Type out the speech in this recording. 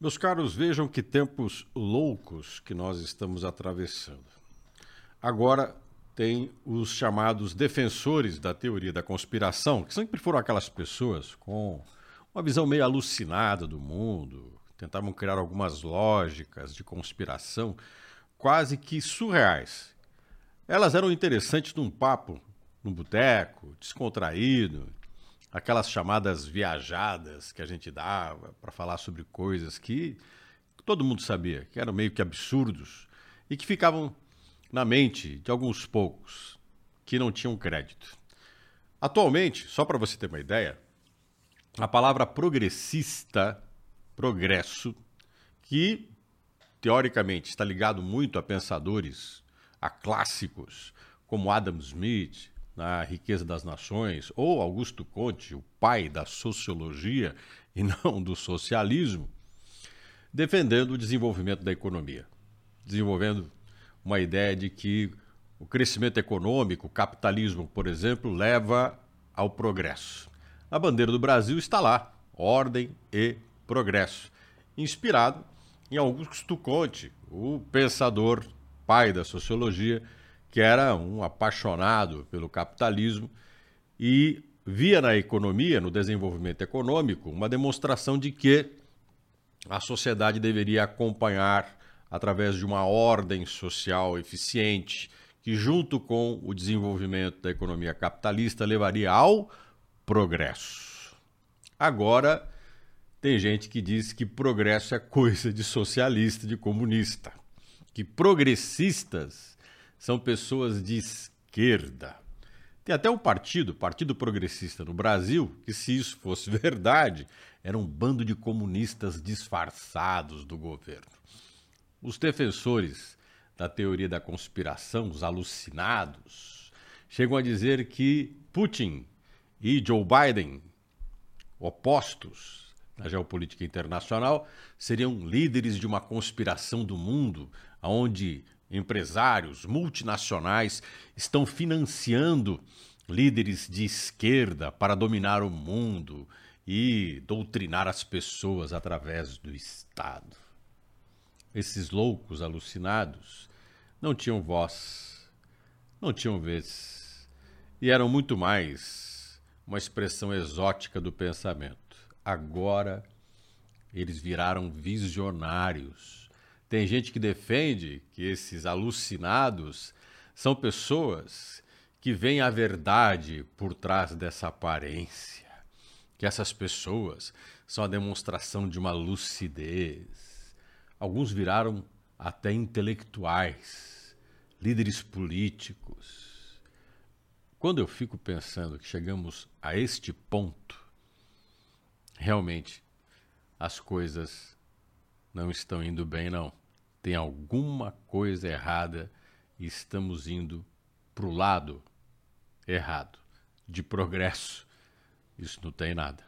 Meus caros, vejam que tempos loucos que nós estamos atravessando. Agora tem os chamados defensores da teoria da conspiração, que sempre foram aquelas pessoas com uma visão meio alucinada do mundo, tentavam criar algumas lógicas de conspiração quase que surreais. Elas eram interessantes num papo, num boteco, descontraído, aquelas chamadas viajadas que a gente dava para falar sobre coisas que todo mundo sabia, que eram meio que absurdos e que ficavam na mente de alguns poucos que não tinham crédito. Atualmente, só para você ter uma ideia, a palavra progressista, progresso, que teoricamente está ligado muito a pensadores, a clássicos como Adam Smith, na Riqueza das Nações, ou Augusto Conte, o pai da sociologia e não do socialismo, defendendo o desenvolvimento da economia, desenvolvendo uma ideia de que o crescimento econômico, o capitalismo, por exemplo, leva ao progresso. A bandeira do Brasil está lá, ordem e progresso, inspirado em Augusto Conte, o pensador pai da sociologia, que era um apaixonado pelo capitalismo e via na economia, no desenvolvimento econômico, uma demonstração de que a sociedade deveria acompanhar através de uma ordem social eficiente, que junto com o desenvolvimento da economia capitalista levaria ao progresso. Agora, tem gente que diz que progresso é coisa de socialista, de comunista, que progressistas são pessoas de esquerda. Tem até um partido, Partido Progressista no Brasil, que se isso fosse verdade, era um bando de comunistas disfarçados do governo. Os defensores da teoria da conspiração, os alucinados, chegam a dizer que Putin e Joe Biden, opostos na geopolítica internacional, seriam líderes de uma conspiração do mundo, onde empresários multinacionais estão financiando líderes de esquerda para dominar o mundo e doutrinar as pessoas através do Estado. Esses loucos alucinados não tinham voz, não tinham vez e eram muito mais uma expressão exótica do pensamento. Agora eles viraram visionários tem gente que defende que esses alucinados são pessoas que veem a verdade por trás dessa aparência, que essas pessoas são a demonstração de uma lucidez. Alguns viraram até intelectuais, líderes políticos. Quando eu fico pensando que chegamos a este ponto, realmente as coisas não estão indo bem, não. Tem alguma coisa errada e estamos indo para o lado errado de progresso. Isso não tem nada.